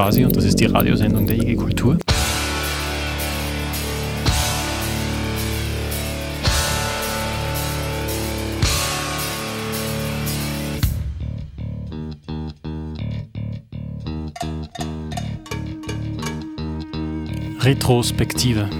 quasi und das ist die Radiosendung der IG Kultur. Retrospektive.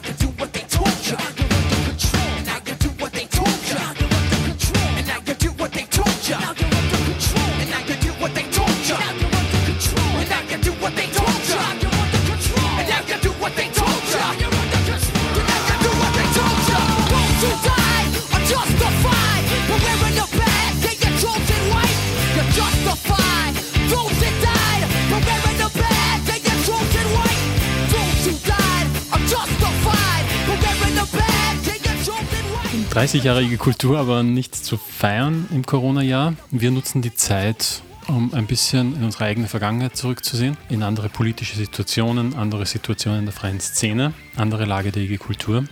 30-jährige Kultur, aber nichts zu feiern im Corona-Jahr. Wir nutzen die Zeit, um ein bisschen in unsere eigene Vergangenheit zurückzusehen, in andere politische Situationen, andere Situationen der freien Szene, andere Lage der IG Kultur,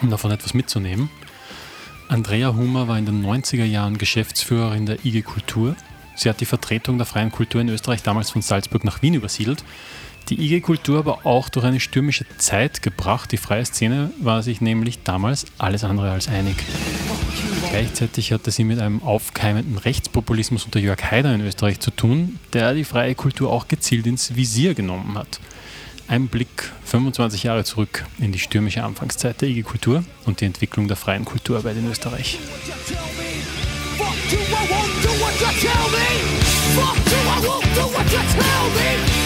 um davon etwas mitzunehmen. Andrea Humer war in den 90er Jahren Geschäftsführerin der IG Kultur. Sie hat die Vertretung der freien Kultur in Österreich damals von Salzburg nach Wien übersiedelt die IG-Kultur aber auch durch eine stürmische Zeit gebracht. Die freie Szene war sich nämlich damals alles andere als einig. Gleichzeitig hatte sie mit einem aufkeimenden Rechtspopulismus unter Jörg Haider in Österreich zu tun, der die freie Kultur auch gezielt ins Visier genommen hat. Ein Blick 25 Jahre zurück in die stürmische Anfangszeit der IG-Kultur und die Entwicklung der freien Kulturarbeit in Österreich. Fuck you, I won't do what you tell me. Fuck you, I won't do what you tell me.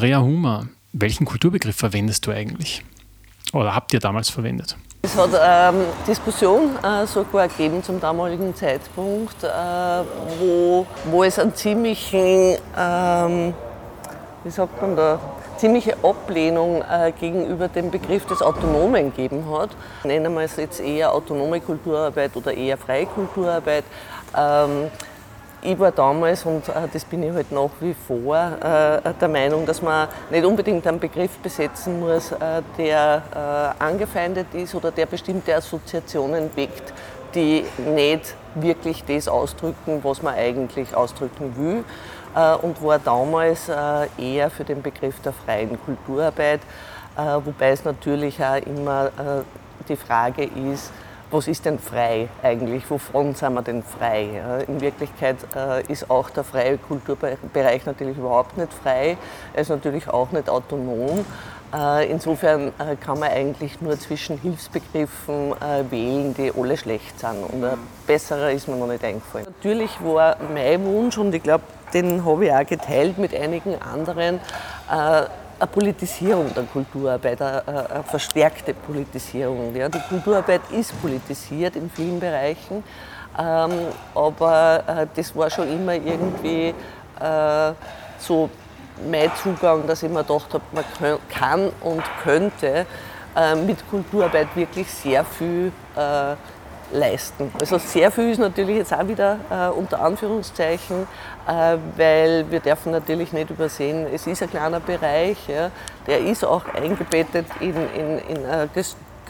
Andrea Humer, welchen Kulturbegriff verwendest du eigentlich? Oder habt ihr damals verwendet? Es hat ähm, Diskussion äh, sogar gegeben zum damaligen Zeitpunkt, äh, wo, wo es einen ziemlichen, ähm, wie sagt man da, ziemliche Ablehnung äh, gegenüber dem Begriff des Autonomen gegeben hat. Nennen wir es jetzt eher autonome Kulturarbeit oder eher freie Kulturarbeit. Ähm, ich war damals, und äh, das bin ich halt nach wie vor, äh, der Meinung, dass man nicht unbedingt einen Begriff besetzen muss, äh, der angefeindet ist oder der bestimmte Assoziationen weckt, die nicht wirklich das ausdrücken, was man eigentlich ausdrücken will. Und war damals eher für den Begriff der freien Kulturarbeit, wobei es natürlich auch immer die Frage ist, was ist denn frei eigentlich? Wovon sind wir denn frei? In Wirklichkeit äh, ist auch der freie Kulturbereich natürlich überhaupt nicht frei. Er ist natürlich auch nicht autonom. Äh, insofern äh, kann man eigentlich nur zwischen Hilfsbegriffen wählen, die alle schlecht sind. Und ein besserer ist mir noch nicht eingefallen. Natürlich war mein Wunsch, und ich glaube, den habe ich auch geteilt mit einigen anderen, eine Politisierung der Kulturarbeit, eine, verstärkte Politisierung. Ja. Die Kulturarbeit ist politisiert in vielen Bereichen, ähm, aber äh, das war schon immer irgendwie äh, so mein Zugang, dass ich mir gedacht habe, man kann und könnte äh, mit Kulturarbeit wirklich sehr viel äh, leisten. Also sehr viel ist natürlich jetzt auch wieder äh, unter Anführungszeichen, äh, weil wir dürfen natürlich nicht übersehen, es ist ein kleiner Bereich, ja, der ist auch eingebettet in, in, in ein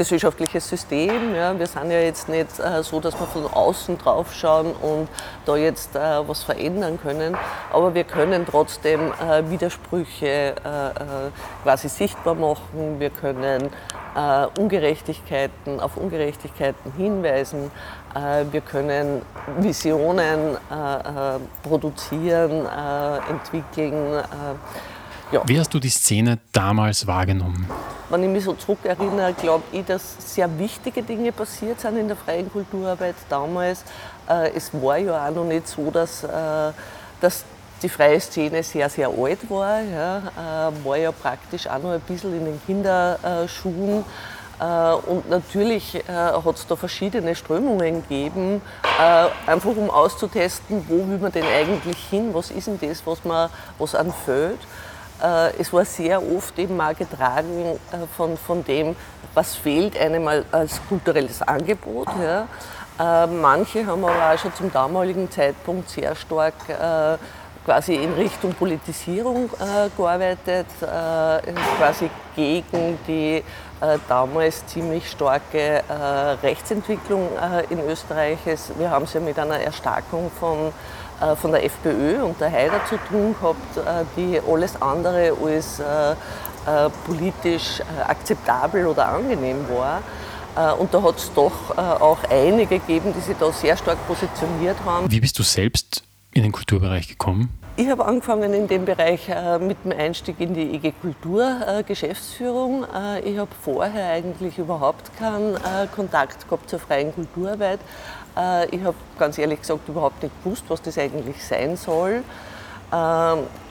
gesellschaftliches System. Ja. Wir sind ja jetzt nicht äh, so, dass wir von außen drauf schauen und da jetzt äh, was verändern können, aber wir können trotzdem äh, Widersprüche äh, quasi sichtbar machen. Wir können äh, Ungerechtigkeiten, auf Ungerechtigkeiten hinweisen. Äh, wir können Visionen äh, äh produzieren, äh, entwickeln. Äh, ja. Wie hast du die Szene damals wahrgenommen? Wenn ich mich so zurückerinnere, glaube ich, dass sehr wichtige Dinge passiert sind in der freien Kulturarbeit damals. Es war ja auch noch nicht so, dass, dass die freie Szene sehr, sehr alt war, ja, äh, war ja praktisch auch noch ein bisschen in den Kinderschuhen. Äh, und natürlich äh, hat es da verschiedene Strömungen gegeben, einfach um auszutesten, wo will man denn eigentlich hin, was ist denn das, was, man, was anfällt. Es war sehr oft eben mal getragen von, von dem, was fehlt einem als kulturelles Angebot. Ja. Manche haben aber auch schon zum damaligen Zeitpunkt sehr stark quasi in Richtung Politisierung äh, gearbeitet, äh, quasi gegen die äh, damals ziemlich starke äh, Rechtsentwicklung äh, in Österreich. Wir haben es ja mit einer Erstarkung von, äh, von der FPÖ und der Haider zu tun gehabt, die alles andere als politisch akzeptabel oder angenehm war. Und da hat es doch auch einige gegeben, die sich da sehr stark positioniert haben. Wie bist du selbst in den Kulturbereich gekommen? Ich habe angefangen in dem Bereich äh, mit dem Einstieg in die IG Kultur äh, Geschäftsführung. Äh, ich habe vorher eigentlich überhaupt keinen Kontakt gehabt zur freien Kulturarbeit. Ich habe ganz ehrlich gesagt überhaupt nicht gewusst, was das eigentlich sein soll.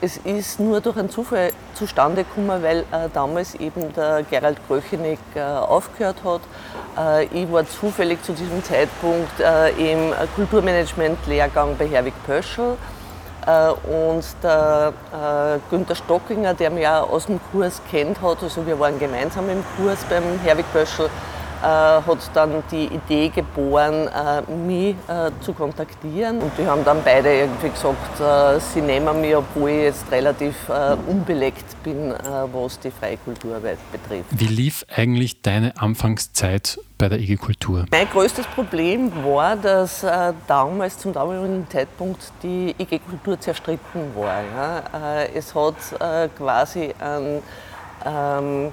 Es ist nur durch einen Zufall zustande gekommen, weil damals eben der Gerald Kröchenig aufgehört hat. Ich war zufällig zu diesem Zeitpunkt im Kulturmanagement-Lehrgang bei Herwig Pöschel. Äh, und der äh, Günther Stockinger, der mich auch aus dem Kurs kennt hat, also wir waren gemeinsam im Kurs beim Herwig Böschel, äh, hat dann die Idee geboren, mich zu kontaktieren. Und die haben dann beide irgendwie gesagt, sie nehmen mich, obwohl ich jetzt relativ unbeleckt bin, was die Freikulturarbeit betrifft. Wie lief eigentlich deine Anfangszeit bei der IG Kultur? Mein größtes Problem war, dass äh, damals zum damaligen Zeitpunkt die IG Kultur zerstritten war. Ja. Äh, es hat äh, quasi ein, ähm,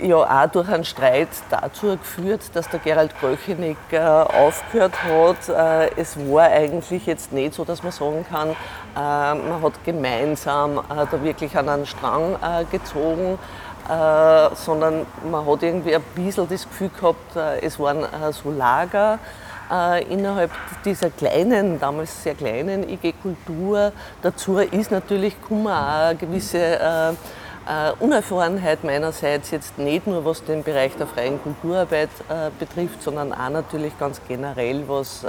ja, auch durch einen Streit dazu geführt, dass der Gerald Kröchenig äh, aufgehört hat. Äh, es war eigentlich jetzt nicht so, dass man sagen kann, äh, man hat gemeinsam äh, da wirklich an einen Strang äh, gezogen. Äh, sondern man hat irgendwie ein bisschen das Gefühl gehabt, es waren so Lager. innerhalb dieser kleinen, damals sehr kleinen IG Kultur. Dazu ist natürlich auch eine gewisse äh, äh, Unerfahrenheit meinerseits, jetzt nicht nur was den Bereich der freien Kulturarbeit äh, betrifft, sondern auch natürlich ganz generell, was äh,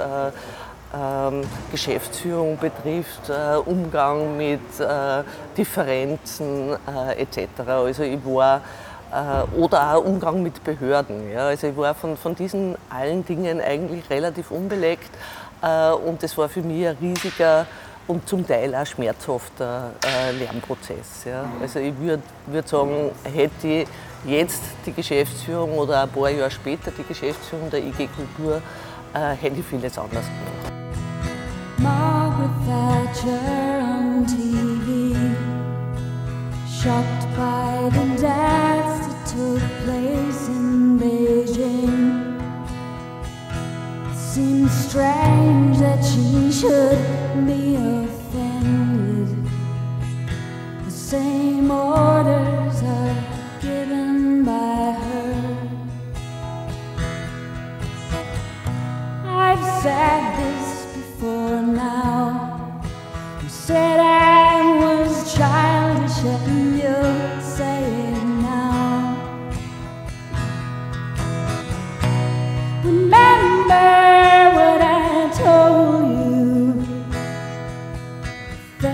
ähm, Geschäftsführung betrifft, äh, Umgang mit Differenzen etc. Also ich war äh, oder auch Umgang mit Behörden. Ja. Also ich war von, von diesen allen Dingen eigentlich relativ unbeleckt äh, und das war für mich ein riesiger und zum Teil auch schmerzhafter äh, Lernprozess. Ja. Also ich würde würd sagen, hätte ich jetzt die Geschäftsführung oder ein paar Jahre später die Geschäftsführung der IG Kultur, äh, hätte ich vieles anders gemacht. Margaret Thatcher on TV, shocked by the death took place in Beijing. Seems strange that she should be offended. The same orders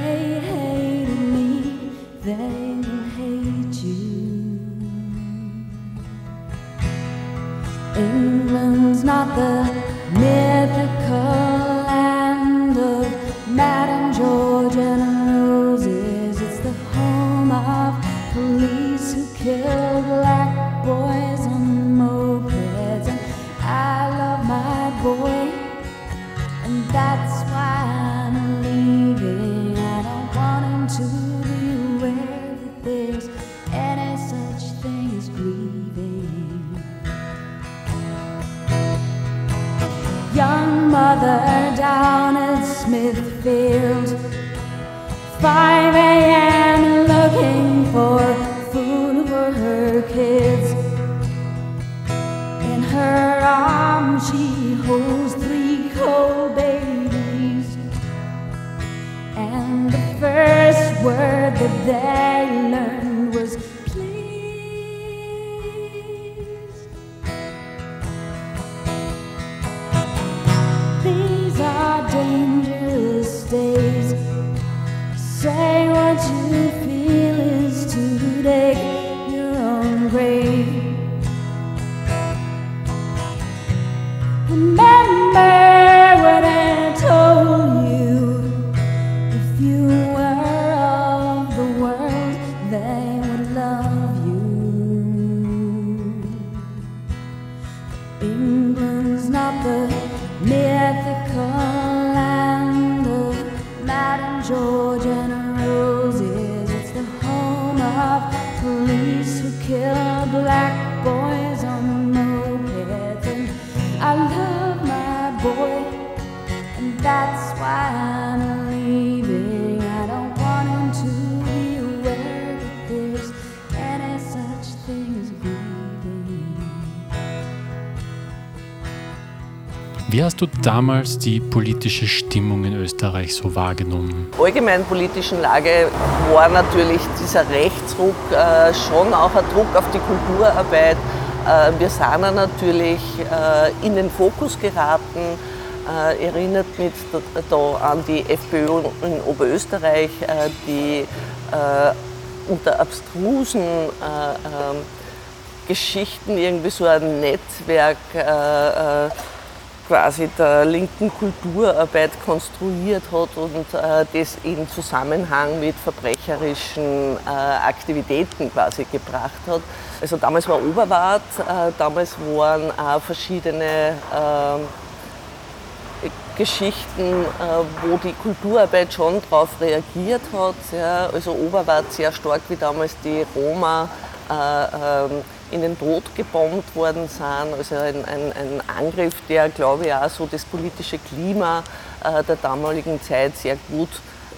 they hated me, they will hate you. England's not the she holds three cold babies. And the first word that they learn. kill black boys on mopeds. And I love my boy, and that's why. I Wie hast du damals die politische Stimmung in Österreich so wahrgenommen? Allgemein politischen Lage war natürlich dieser Rechtsruck äh, schon auch ein Druck auf die Kulturarbeit. Äh, wir sind natürlich äh, in den Fokus geraten. Äh, erinnert mich da an die FPÖ in Oberösterreich, äh, die äh, unter abstrusen ähm, Geschichten irgendwie so ein Netzwerk quasi der linken Kulturarbeit konstruiert hat und äh, das in Zusammenhang mit verbrecherischen äh, Aktivitäten quasi gebracht hat. Also damals war Oberwart, äh, damals waren auch verschiedene ähm, Geschichten, äh, wo die Kulturarbeit schon darauf reagiert hat. Ja. Also Oberwart sehr stark wie damals die Roma äh, ähm, in den Tod gebombt worden sind. Also ein, ein, ein Angriff, der, glaube ich, auch so das politische Klima äh, der damaligen Zeit sehr gut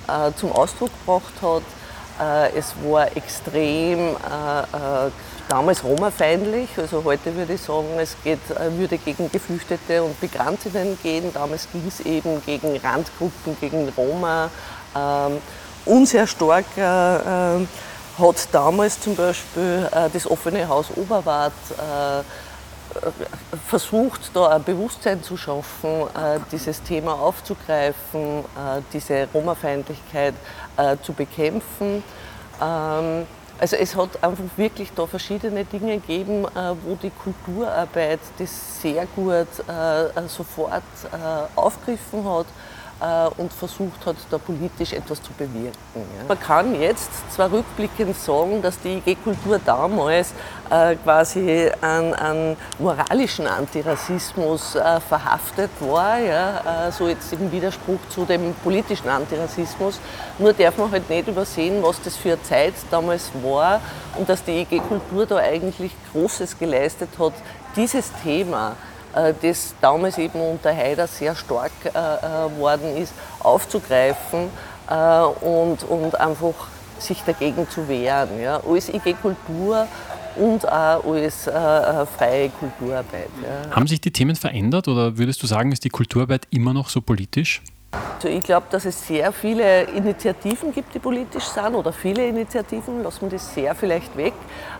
äh, zum Ausdruck gebracht hat. es war extrem damals Roma-feindlich. Also heute würde ich sagen, es geht, würde gegen Geflüchtete und Migrantinnen gehen. Damals ging es eben gegen Randgruppen, gegen Roma. Ähm, und sehr stark äh, hat damals zum Beispiel äh, das offene Haus Oberwart äh, versucht, da ein Bewusstsein zu schaffen, äh, dieses Thema aufzugreifen, äh, diese Roma-Feindlichkeit äh, zu bekämpfen. Ähm, also es hat einfach wirklich da verschiedene Dinge gegeben, wo die Kulturarbeit das sehr gut sofort aufgegriffen hat und versucht hat, da politisch etwas zu bewirken. Man kann jetzt zwar rückblickend sagen, dass die IG-Kultur damals äh, quasi an, an, moralischen Antirassismus äh, verhaftet war, ja, äh, so jetzt im Widerspruch zu dem politischen Antirassismus. Nur darf man halt nicht übersehen, was das für eine Zeit damals war und dass die IG-Kultur da eigentlich Großes geleistet hat, dieses Thema äh, das damals eben unter Haider sehr stark äh, äh, worden ist, aufzugreifen und, und einfach sich dagegen zu wehren. Ja. Als IG-Kultur und auch als äh, freie Kulturarbeit. Ja. Haben sich die Themen verändert oder würdest du sagen, ist die Kulturarbeit immer noch so politisch? Also ich glaube, dass es sehr viele Initiativen gibt, die politisch sind oder viele Initiativen, lassen wir das sehr vielleicht weg.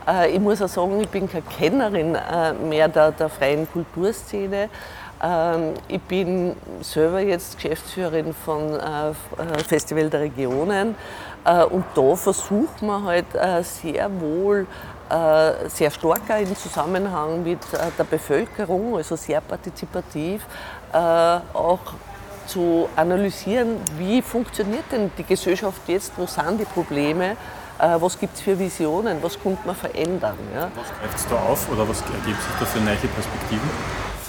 Äh, ich muss auch sagen, ich bin keine Kennerin äh, mehr der, der freien Kulturszene. Ähm, ich bin selber jetzt Geschäftsführerin von äh, Festival der Regionen und da versucht man halt sehr wohl sehr stark im Zusammenhang mit der Bevölkerung, also sehr partizipativ, auch zu analysieren, wie funktioniert denn die Gesellschaft jetzt, wo sind die Probleme, äh, was gibt es für Visionen, was könnte man verändern. Ja? Was greift es da auf oder was ergibt sich da für neue Perspektiven?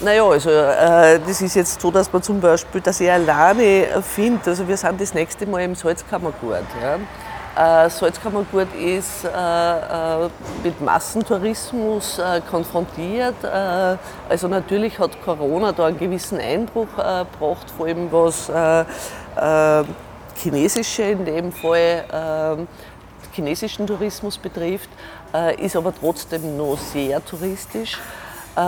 Naja, also äh, das ist jetzt so, dass man zum Beispiel, dass ich alleine finde, also wir sind das nächste Mal im Salzkammergut. Ja? Äh, Salzkammergut ist äh, äh, mit Massentourismus konfrontiert. Also natürlich hat Corona da einen gewissen Eindruck gebracht, vor allem was chinesische in dem Fall chinesischen Tourismus betrifft, ist aber trotzdem noch sehr touristisch. Äh,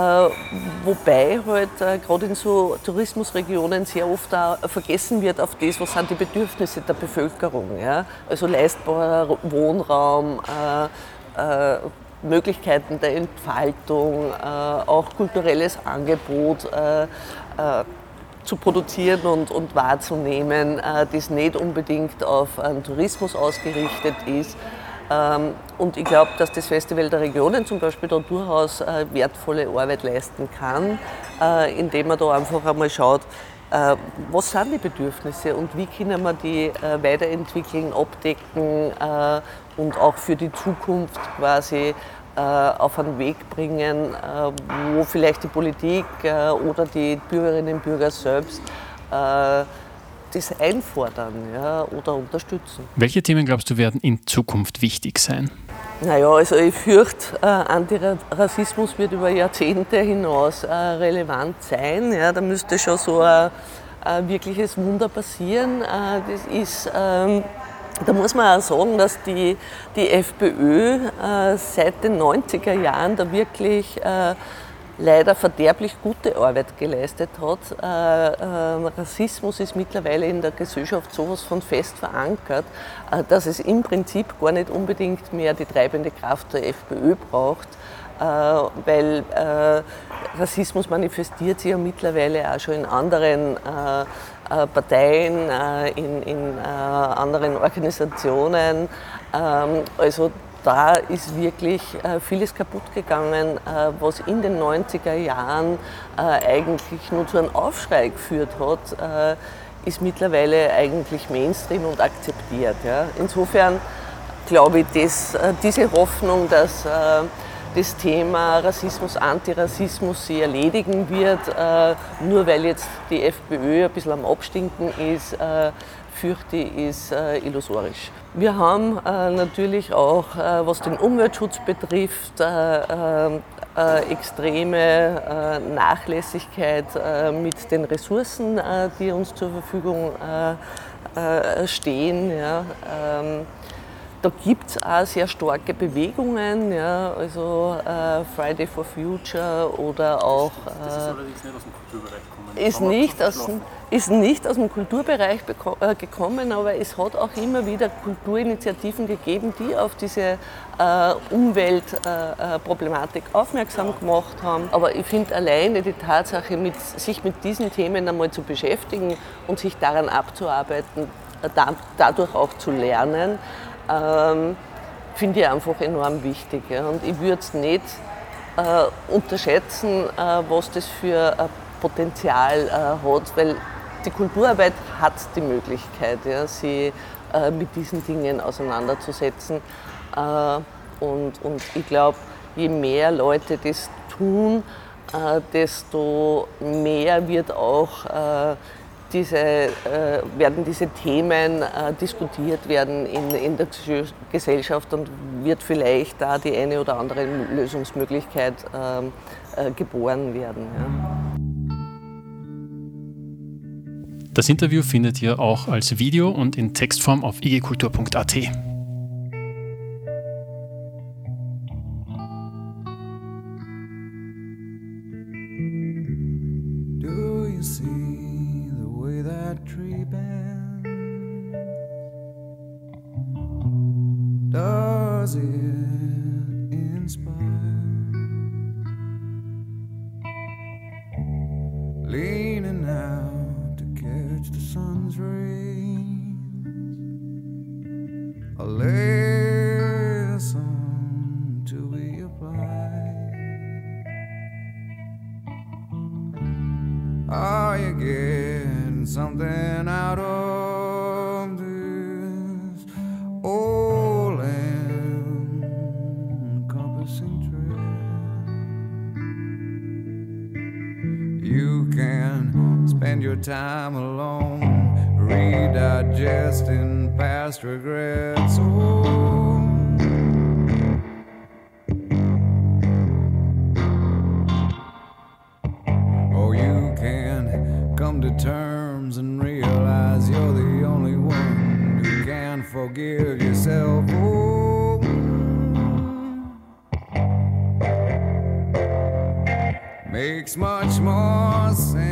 wobei halt äh, gerade in so Tourismusregionen sehr oft auch vergessen wird auf das, was sind die Bedürfnisse der Bevölkerung. Ja? Also leistbarer Wohnraum, äh, äh Möglichkeiten der Entfaltung, äh, auch kulturelles Angebot äh, zu produzieren und, und wahrzunehmen, das nicht unbedingt auf einen Tourismus ausgerichtet ist. Ähm, und ich glaube, dass das Festival der Regionen zum Beispiel da durchaus äh, wertvolle Arbeit leisten kann, äh, indem man da einfach einmal schaut, äh, was sind die Bedürfnisse und wie können wir die weiterentwickeln, abdecken und auch für die Zukunft quasi auf einen Weg bringen, wo vielleicht die Politik oder die Bürgerinnen und Bürger selbst das einfordern ja, oder unterstützen. Welche Themen glaubst du werden in Zukunft wichtig sein? Naja, also ich fürchte, äh, Antirassismus wird über Jahrzehnte hinaus äh, relevant sein. Ja, da müsste schon so ein, ein wirkliches Wunder passieren. Äh, das ist, ähm, da muss man auch sagen, dass die, die FPÖ äh, seit den 90er Jahren da wirklich äh, leider verderblich gute Arbeit geleistet hat. Äh, äh, Rassismus ist mittlerweile in der Gesellschaft sowas von fest verankert, äh, dass es im Prinzip gar nicht unbedingt mehr die treibende Kraft der FPÖ braucht, äh, weil Rassismus manifestiert sich ja mittlerweile auch schon in anderen Parteien, in, in anderen Organisationen. Ähm, also da ist wirklich äh, vieles kaputt gegangen, äh, was in den 90er Jahren äh, eigentlich nur zu einem Aufschrei geführt hat, ist mittlerweile eigentlich Mainstream und akzeptiert. Insofern glaube ich, dass diese Hoffnung, dass das Thema Rassismus, Antirassismus sich erledigen wird, nur weil jetzt die FPÖ ein bisschen am Abstinken ist, fürchte ist illusorisch. Wir haben äh, natürlich auch, äh, was den Umweltschutz betrifft, äh, äh, äh extreme äh, Nachlässigkeit mit den Ressourcen, die uns zur Verfügung stehen. Ja. Ähm, da gibt es auch sehr starke Bewegungen, ja, also äh, Friday for Future oder auch. das ist allerdings nicht aus dem Kulturbereich gekommen. Ist nicht, aus, ist nicht aus dem Kulturbereich äh, gekommen, aber es hat auch immer wieder Kulturinitiativen gegeben, die auf diese äh, Umweltproblematik äh, aufmerksam gemacht haben. Aber ich finde alleine die Tatsache, mit, sich mit diesen Themen einmal zu beschäftigen und sich daran abzuarbeiten, da, dadurch auch zu lernen, ähm, finde ich einfach enorm wichtig. Ja. Und ich würde es nicht äh, unterschätzen, äh, was das für ein Potenzial äh, hat, weil die Kulturarbeit hat die Möglichkeit, ja, sie äh, mit diesen Dingen auseinanderzusetzen. Äh, und, und ich glaube, je mehr Leute das tun, äh, desto mehr wird auch diese, äh, werden diese Themen äh, diskutiert werden in, in der Gesellschaft und wird vielleicht da die eine oder andere Lösungsmöglichkeit ähm, äh, geboren werden. Ja. Das Interview findet ihr auch als Video und in Textform auf igkultur.at. Are you getting something out of this old encompassing trip? You can spend your time alone, redigesting past regrets. Oh, Makes much more sense.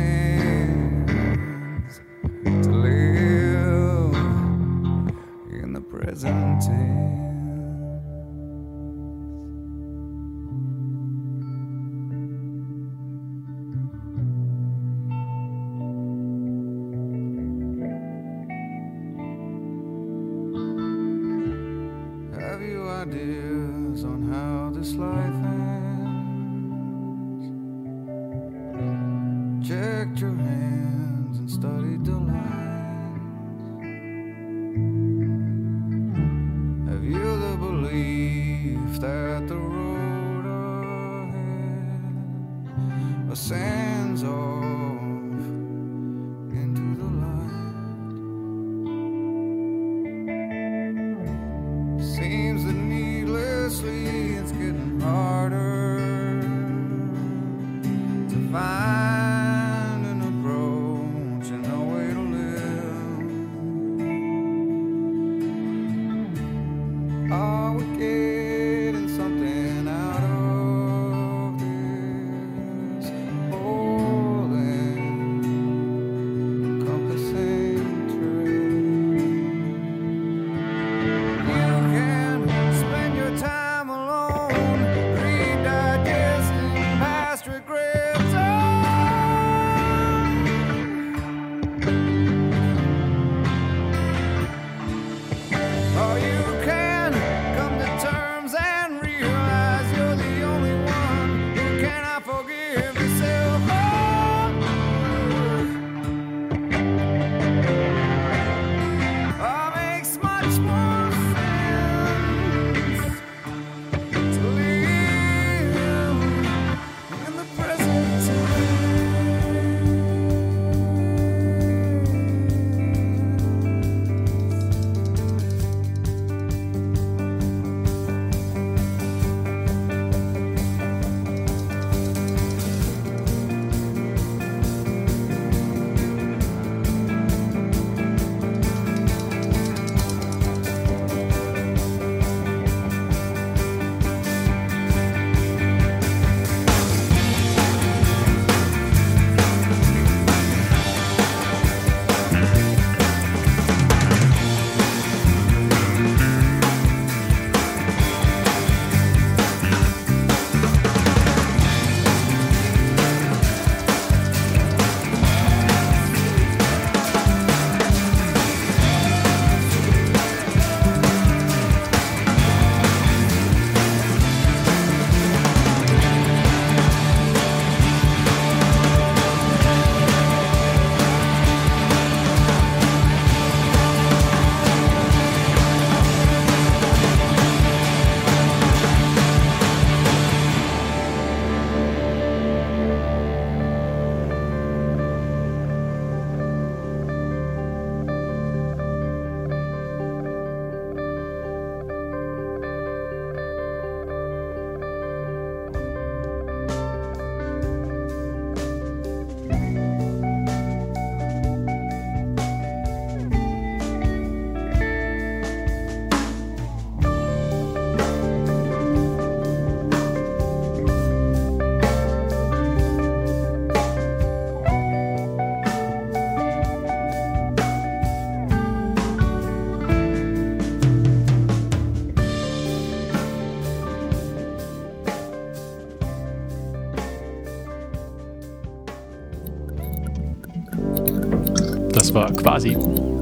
War quasi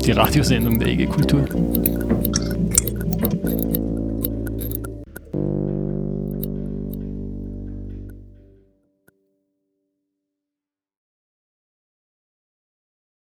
die Radiosendung der EG Kultur.